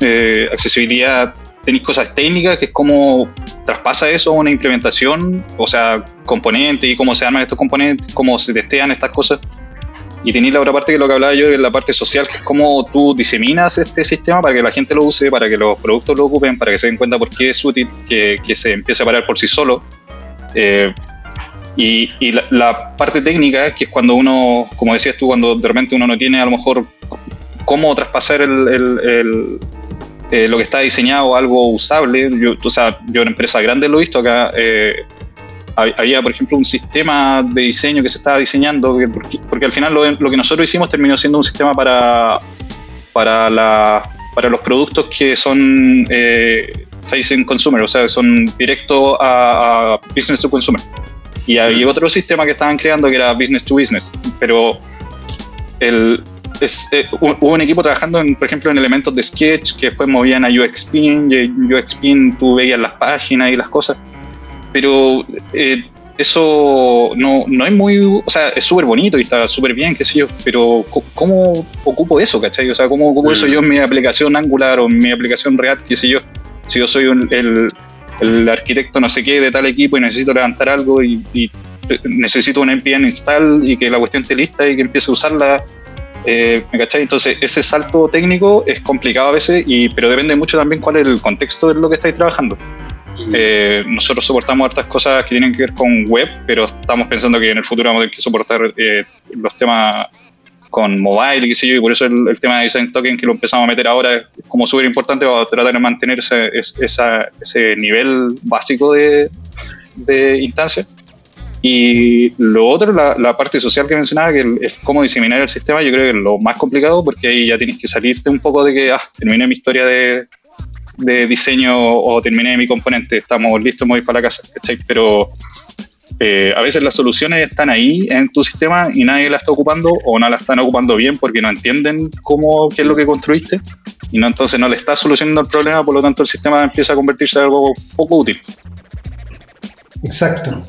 eh, accesibilidad, tenéis cosas técnicas, que es cómo traspasa eso a una implementación, o sea, componentes y cómo se arman estos componentes, cómo se testean estas cosas. Y tenéis la otra parte que lo que hablaba yo, que es la parte social, que es cómo tú diseminas este sistema para que la gente lo use, para que los productos lo ocupen, para que se den cuenta por qué es útil, que, que se empiece a parar por sí solo. Eh, y, y la, parte técnica, que es cuando uno, como decías tú, cuando de repente uno no tiene a lo mejor cómo traspasar el, eh, lo que está diseñado algo usable. Yo, o sea, yo en empresas grandes lo he visto acá. Eh, había, por ejemplo, un sistema de diseño que se estaba diseñando, porque, al final lo, que nosotros hicimos terminó siendo un sistema para, para, la, para los productos que son eh, facing consumer, o sea, son directo a, business to consumer. Y había otro sistema que estaban creando que era business to business, pero el, eh, hubo un equipo trabajando, en, por ejemplo, en elementos de sketch que después movían a UXPin, y UXPin tú veías las páginas y las cosas pero eh, eso no, no, es muy, o sea, es súper bonito y está súper bien, qué sé yo, pero ¿cómo ocupo eso, cachai? O sea, ¿cómo ocupo eso mm. yo en mi aplicación Angular o en mi aplicación React, qué sé yo? Si yo soy el, el, arquitecto no sé qué de tal equipo y necesito levantar algo y, necesito un npm install y que la cuestión esté lista y que empiece a usarla, eh, ¿me cachai? Entonces, ese salto técnico es complicado a veces, y, pero depende mucho también cuál es el contexto de lo que estáis trabajando. Eh, nosotros soportamos otras cosas que tienen que ver con web, pero estamos pensando que en el futuro vamos a tener que soportar eh, los temas con mobile y qué sé yo, y por eso el, tema de design token que lo empezamos a meter ahora es como súper importante para tratar de mantener ese, ese nivel básico de, de instancia. Y lo otro, la, parte social que mencionaba, que es cómo diseminar el sistema, yo creo que es lo más complicado porque ahí ya tienes que salirte un poco de que, ah, terminé mi historia de, de diseño o terminé mi componente, estamos listos, me voy para la casa, Pero eh, a veces las soluciones están ahí en tu sistema y nadie la está ocupando o no la están ocupando bien porque no entienden cómo, qué es lo que construiste y no entonces no le estás solucionando el problema, por lo tanto el sistema empieza a convertirse en algo poco útil. Exacto.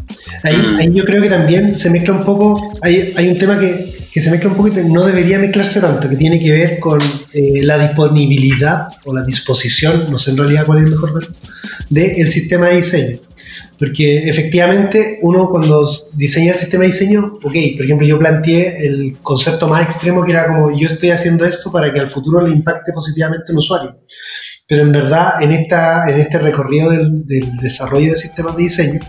Ahí, mm. ahí yo creo que también se mezcla un poco, hay, hay un tema que que se mezcla un poquito, no debería mezclarse tanto, que tiene que ver con eh, la disponibilidad o la disposición, no sé en realidad cuál es el mejor del sistema de diseño. Porque efectivamente uno cuando diseña el sistema de diseño, ok, por ejemplo yo planteé el concepto más extremo que era como yo estoy haciendo esto para que al futuro le impacte positivamente al usuario. Pero en verdad en, esta, en este recorrido del, del desarrollo de sistemas de diseño,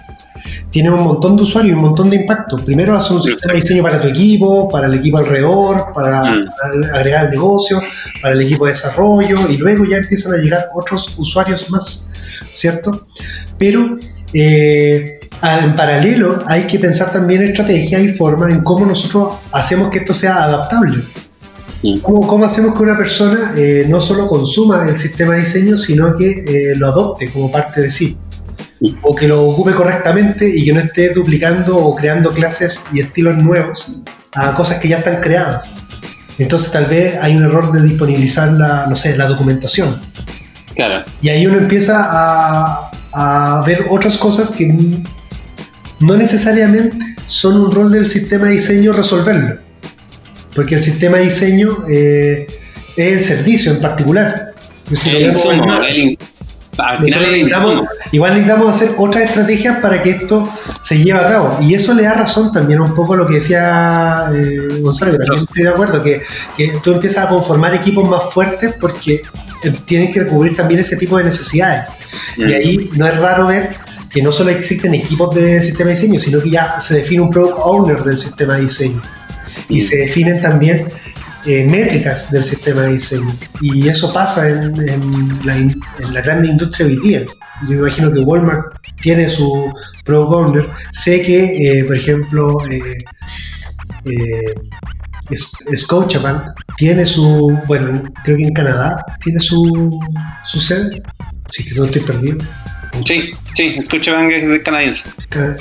tiene un montón de usuarios y un montón de impacto. Primero hace un sistema de diseño para tu equipo, para el equipo alrededor, para, mm. agregar el negocio, para el equipo de desarrollo y luego ya empiezan a llegar otros usuarios más, ¿cierto? Pero eh, en paralelo hay que pensar también estrategias y formas en cómo nosotros hacemos que esto sea adaptable. Mm. ¿Cómo, ¿Cómo, hacemos que una persona eh, no solo consuma el sistema de diseño, sino que eh, lo adopte como parte de sí? o que lo ocupe correctamente y que no esté duplicando o creando clases y estilos nuevos a cosas que ya están creadas. Entonces tal vez hay un error de disponibilizar la, no sé, la documentación. Claro. Y ahí uno empieza a, a ver otras cosas que no necesariamente son un rol del sistema de diseño resolverlo. Porque el sistema de diseño eh, es el servicio en particular. el, igual necesitamos hacer otras estrategias para que esto se lleve a cabo. Y eso le da razón también un poco a lo que decía eh, Gonzalo, que también estoy de acuerdo, que, que, tú empiezas a conformar equipos más fuertes porque eh, tienes que cubrir también ese tipo de necesidades. Y ahí no es raro ver que no solo existen equipos de sistema de diseño, sino que ya se define un product owner del sistema de diseño. Y se definen también eh, métricas del sistema de diseño. Y eso pasa en, la, en, la, grande industria hoy día. Yo me imagino que Walmart tiene su product owner. Sé que, eh, por ejemplo, eh, Scotiabank tiene su, bueno, creo que en Canadá tiene su, su sede. Sí, que no estoy perdido. Sí, sí, Scotiabank es canadiense.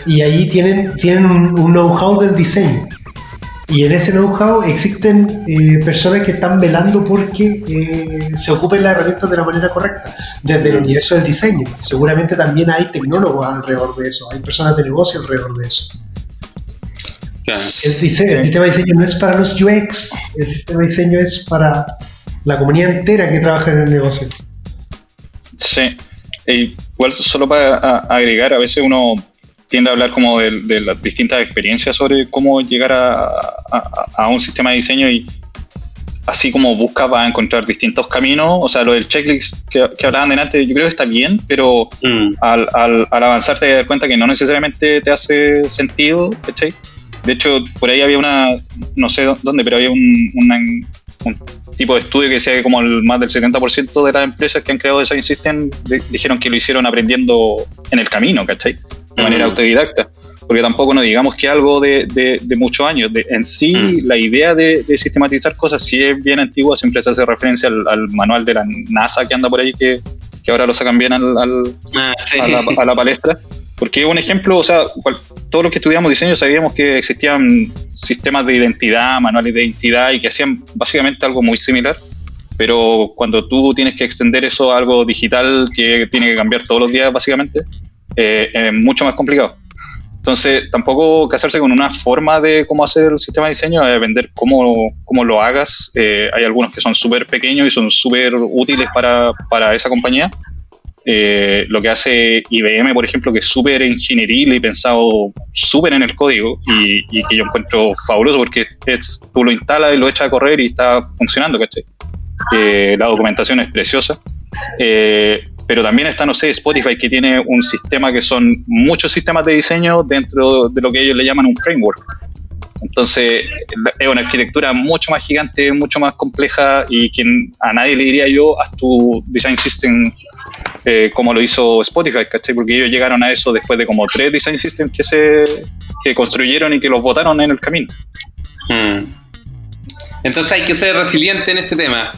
Y ahí tienen, tienen un, un know-how del diseño. Y en ese know-how existen eh, personas que están velando porque eh, se ocupen las herramientas de la manera correcta, desde el universo del diseño. Seguramente también hay tecnólogos alrededor de eso, hay personas de negocio alrededor de eso. El, diseño, el sistema de diseño no es para los UX, el sistema de diseño es para la comunidad entera que trabaja en el negocio. Sí, igual solo para agregar, a veces uno tiende a hablar como de, las distintas experiencias sobre cómo llegar a, un sistema de diseño y así como busca va a encontrar distintos caminos. O sea, lo del checklist que, hablaban de antes, yo creo que está bien, pero mm. al, al, avanzar te das cuenta que no necesariamente te hace sentido. De hecho, por ahí había una, no sé dónde, pero había un, tipo de estudio que decía que como el, más del 70% de las empresas que han creado Design System dijeron que lo hicieron aprendiendo en el camino, ¿cachai? de manera autodidacta, porque tampoco no digamos que algo de, de, muchos años. en sí, mm. la idea de, sistematizar cosas sí es bien antigua, siempre se hace referencia al, manual de la NASA que anda por ahí, que, que ahora lo sacan bien al, ah, a, la, palestra. Porque un ejemplo, o sea, todos los que estudiamos diseño sabíamos que existían sistemas de identidad, manuales de identidad y que hacían básicamente algo muy similar pero cuando tú tienes que extender eso a algo digital que tiene que cambiar todos los días básicamente, eh, es mucho más complicado. Entonces, tampoco casarse con una forma de cómo hacer el sistema de diseño, es vender cómo, cómo lo hagas. Eh, hay algunos que son súper pequeños y son súper útiles para, para, esa compañía. Eh, lo que hace IBM, por ejemplo, que es súper ingenieril y pensado súper en el código y, y, que yo encuentro fabuloso porque es, tú lo instalas y lo echas a correr y está funcionando, ¿cachai? la documentación es preciosa. Eh, pero también está, no sé, Spotify, que tiene un sistema que son muchos sistemas de diseño dentro de lo que ellos le llaman un framework. Entonces, es una arquitectura mucho más gigante, mucho más compleja y que a nadie le diría yo, haz tu design system eh, como lo hizo Spotify, ¿cachai? Porque ellos llegaron a eso después de como tres design systems que se que construyeron y que los votaron en el camino. Hmm. Entonces hay que ser resiliente en este tema.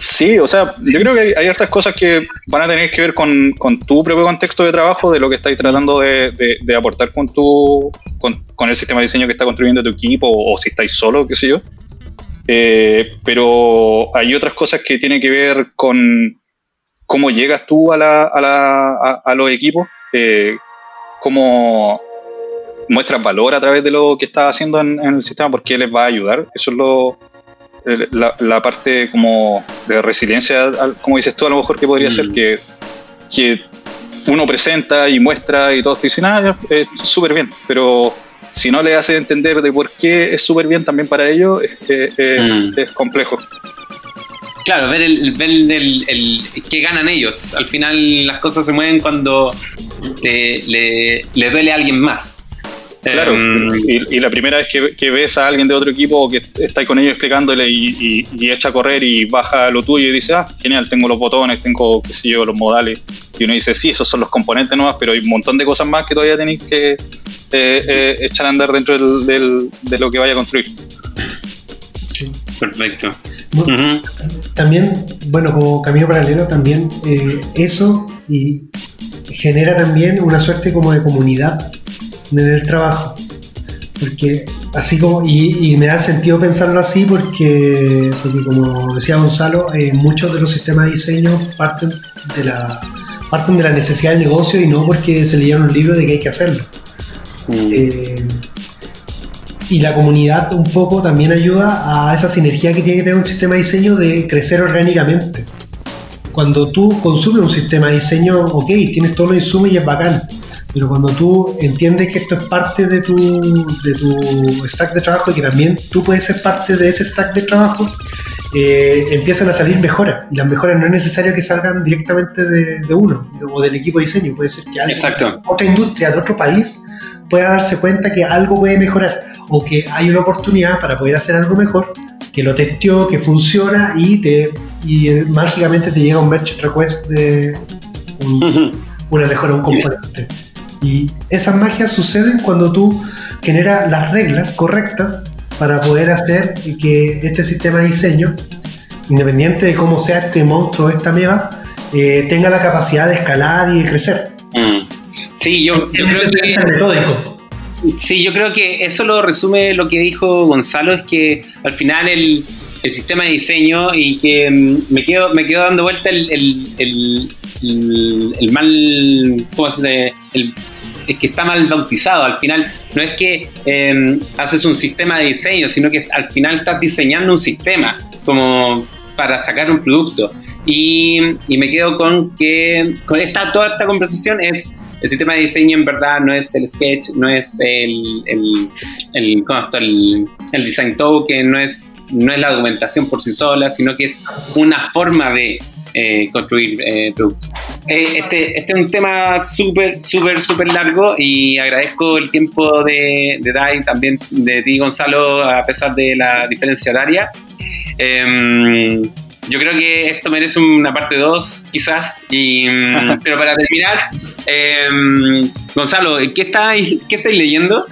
Sí, o sea, yo creo que hay, hay hartas cosas que van a tener que ver con, tu propio contexto de trabajo, de lo que estáis tratando de, aportar con, tu, con, el sistema de diseño que está construyendo tu equipo, o, si estáis solo, qué sé yo. Eh, pero hay otras cosas que tienen que ver con cómo llegas tú a, la, a, la, a, los equipos, eh, cómo muestras valor a través de lo que estás haciendo en, en el sistema, porque les va a ayudar. Eso es lo, la, parte como de resiliencia, como dices tú, a lo mejor que podría ser mm. que, que uno presenta y muestra y todos dicen, ah, es súper bien, pero si no le hace entender de por qué es súper bien también para ellos, es, mm. complejo. Claro, ver, el, ver el, el, qué ganan ellos. Al final las cosas se mueven cuando le, le duele a alguien más. Claro, em, y, la primera vez que, ves a alguien de otro equipo que está con ellos explicándole y, echa a correr y baja lo tuyo y dice, ah, genial, tengo los botones, tengo, qué sé yo, los modales. Y uno dice, sí, esos son los componentes nuevos, pero hay un montón de cosas más que todavía tenéis que eh, eh, echar a andar dentro del, de lo que vaya a construir. Sí. Perfecto. También, bueno, como camino paralelo, también eh, eso y genera también una suerte como de comunidad en el trabajo. Porque así como, y, me da sentido pensarlo así porque, porque como decía Gonzalo, eh, muchos de los sistemas de diseño parten de la parten de la necesidad del negocio y no porque se leyeron un libro de que hay que hacerlo. Mm. Eh, y la comunidad un poco también ayuda a esa sinergia que tiene que tener un sistema de diseño de crecer orgánicamente. cuando tú consumes un sistema de diseño, ok, tienes todos los insumos y es bacán. Pero cuando tú entiendes que esto es parte de tu, de tu stack de trabajo y que también tú puedes ser parte de ese stack de trabajo, eh, empiezan a salir mejoras. Y las mejoras no es necesario que salgan directamente de, uno o del equipo de diseño. Puede ser que alguien, otra industria de otro país pueda darse cuenta que algo puede mejorar o que hay una oportunidad para poder hacer algo mejor, que lo testeó, que funciona y, te, y eh, mágicamente te llega un merch request de una mejora, un componente. Y esas magias suceden cuando tú generas las reglas correctas para poder hacer que este sistema de diseño, independiente de cómo sea este monstruo o esta meva, eh, tenga la capacidad de escalar y de crecer. Mm. Sí, yo, creo que... Metódico. Sí, yo creo que eso lo resume lo que dijo Gonzalo, es que al final el, sistema de diseño y que mm, me quedo, me quedo dando vuelta el, el, mal, ¿cómo se dice? El, es que está mal bautizado. Al final, no es que em, haces un sistema de diseño, sino que al final estás diseñando un sistema como para sacar un producto. Y, me quedo con que con esta, toda esta conversación es el sistema de diseño en verdad no es el sketch, no es el, el, el, el, design token, no es, no es la documentación por sí sola, sino que es una forma de eh, construir eh, productos. Eh, este, este, es un tema súper, súper, súper largo y agradezco el tiempo de, de Dai, también de ti, Gonzalo, a pesar de la diferencia horaria. Yo creo que esto merece una parte 2, quizás. Y, mm, pero para terminar, em, Gonzalo, ¿qué estáis, qué estáis leyendo?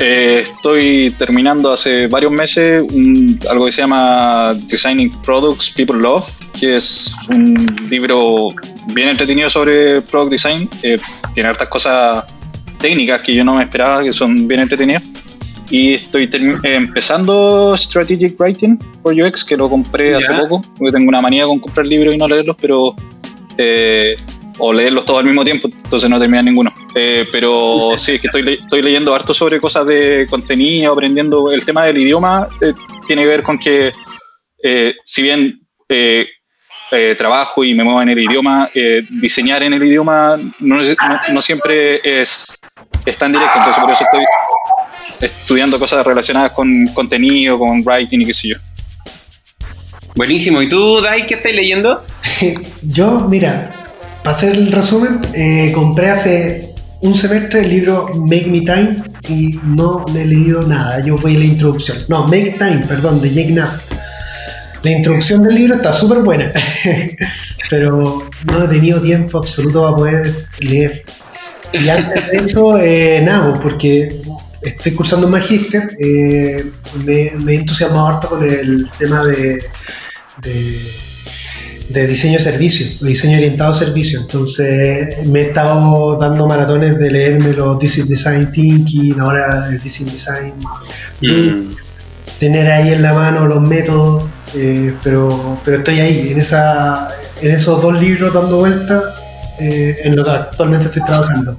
Eh, estoy terminando hace varios meses algo que se llama Designing Products People Love, que es un libro bien entretenido sobre product design. Eh, tiene hartas cosas técnicas que yo no me esperaba, que son bien entretenidas. Y estoy empezando Strategic Writing for UX, que lo compré hace poco, porque tengo una manía con comprar libros y no leerlos, pero eh, o leerlos todos al mismo tiempo, entonces no termina ninguno. Eh, pero sí, es que estoy, estoy leyendo harto sobre cosas de contenido, aprendiendo. El tema del idioma eh, tiene que ver con que, eh, si bien trabajo y me muevo en el idioma, diseñar en el idioma no, no, siempre es, es, tan directo, entonces por eso estoy estudiando cosas relacionadas con contenido, con writing y qué sé yo. Buenísimo. ¿Y tú, Dai, qué estás leyendo? yo, mira, para hacer el resumen, eh, compré hace un semestre el libro Make Me Time y no le he leído nada. Yo fui la introducción. No, Make Time, perdón, de Jake Knapp. La introducción del libro está súper buena, pero no he tenido tiempo absoluto para poder leer. Y antes de eso, eh, nada, pues, porque estoy cursando un magíster, eh, me, me, he entusiasmado harto con el tema de de diseño servicio, de diseño orientado a servicio. Entonces me he estado dando maratones de leerme los This Design Thinking, ahora el This Design. Mm. Tener ahí en la mano los métodos, eh, pero, pero estoy ahí, en, esa, en esos dos libros dando vueltas, eh, en lo que actualmente estoy trabajando.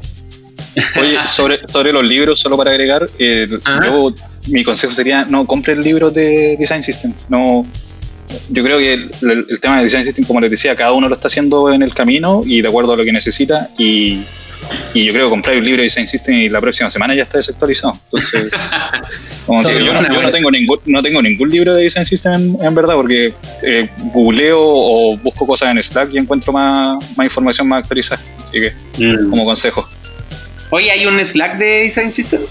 Oye, sobre, sobre los libros, solo para agregar, eh, ah. yo, mi consejo sería no compre el libro de Design System, no yo creo que el, tema de design system, como les decía, cada uno lo está haciendo en el camino y de acuerdo a lo que necesita. Y, yo creo que comprar un libro de design system y la próxima semana ya está desactualizado. Entonces, yo, no, tengo ningún, no tengo ningún libro de design system en, verdad, porque eh, googleo o busco cosas en Slack y encuentro más, más información más actualizada. Así que, mm. como consejo. Oye, ¿hay un Slack de design system?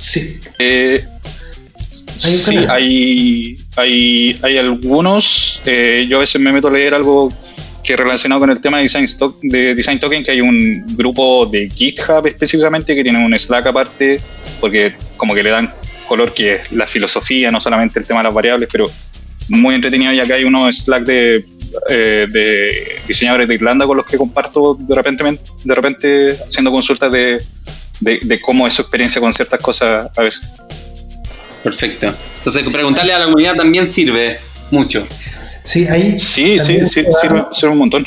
Sí. Eh, sí, hay, hay, hay algunos. Eh, yo a veces me meto a leer algo que relacionado con el tema de Design, de Design Token, que hay un grupo de GitHub específicamente que tiene un Slack aparte, porque como que le dan color que es la filosofía, no solamente el tema de las variables, pero muy entretenido. Y acá hay unos Slack de, eh, de diseñadores de Irlanda con los que comparto de repente, de repente haciendo consultas de, de, de cómo es su experiencia con ciertas cosas a veces. Perfecto. Entonces, preguntarle a la comunidad también sirve mucho. Sí, ahí. Sí, sí, sí, sirve, un montón.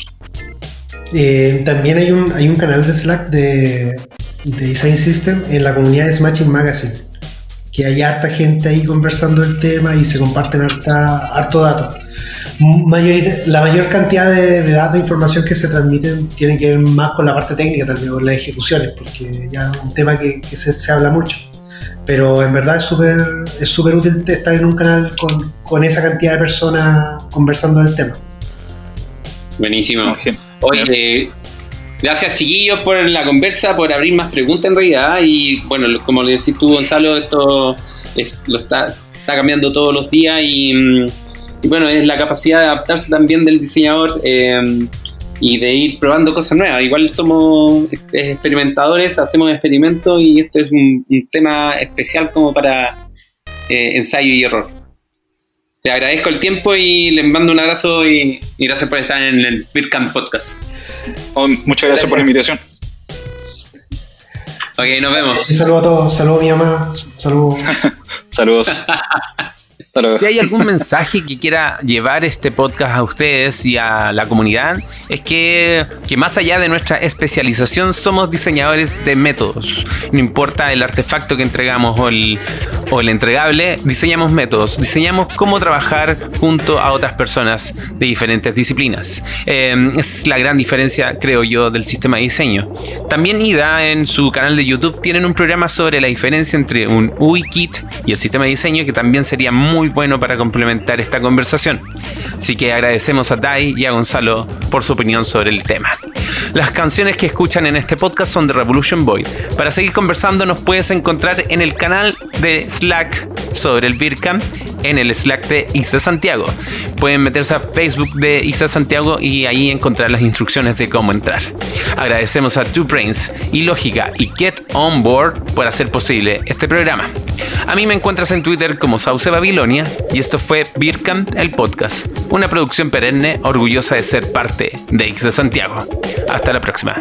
Eh, también hay un, hay un canal de Slack de, Design System en la comunidad de Smashing Magazine. Que hay harta gente ahí conversando el tema y se comparten harta, harto datos. la mayor cantidad de, datos e información que se transmiten tiene que ver más con la parte técnica también, con las ejecuciones, porque ya es un tema que, se, habla mucho. Pero en verdad es súper es súper útil estar en un canal con, con, esa cantidad de personas conversando del tema. Buenísimo. Oye, gracias chiquillos por la conversa, por abrir más preguntas en realidad. Y bueno, como le decís tú, Gonzalo, esto es, lo está, está cambiando todos los días y mm, y bueno, es la capacidad de adaptarse también del diseñador eh, y de ir probando cosas nuevas. Igual somos experimentadores, hacemos experimentos y esto es un, tema especial como para eh, ensayo y error. Le agradezco el tiempo y les mando un abrazo y, gracias por estar en el Bitcamp Podcast. Oh, muchas gracias, por la invitación. Ok, nos vemos. Un saludo a todos, saludos a mi mamá, saludos. Saludos. Si hay algún mensaje que quiera llevar este podcast a ustedes y a la comunidad, es que, que más allá de nuestra especialización somos diseñadores de métodos. No importa el artefacto que entregamos o el, o el entregable, diseñamos métodos, diseñamos cómo trabajar junto a otras personas de diferentes disciplinas. Eh, es la gran diferencia, creo yo, del sistema de diseño. También IDA en su canal de YouTube tienen un programa sobre la diferencia entre un UI kit y el sistema de diseño que también sería muy bueno para complementar esta conversación. Así que agradecemos a Dai y a Gonzalo por su opinión sobre el tema. Las canciones que escuchan en este podcast son de Revolution Boy. Para seguir conversando nos puedes encontrar en el canal de Slack sobre el Bircam en el Slack de Isa Santiago. Pueden meterse a Facebook de Isa Santiago y ahí encontrar las instrucciones de cómo entrar. Agradecemos a Two Brains y Lógica y Get On Board por hacer posible este programa. A mí me encuentras en Twitter como Sauce Babilonia y esto fue Bircam el podcast, una producción perenne orgullosa de ser parte de Isa Santiago. Hasta la próxima.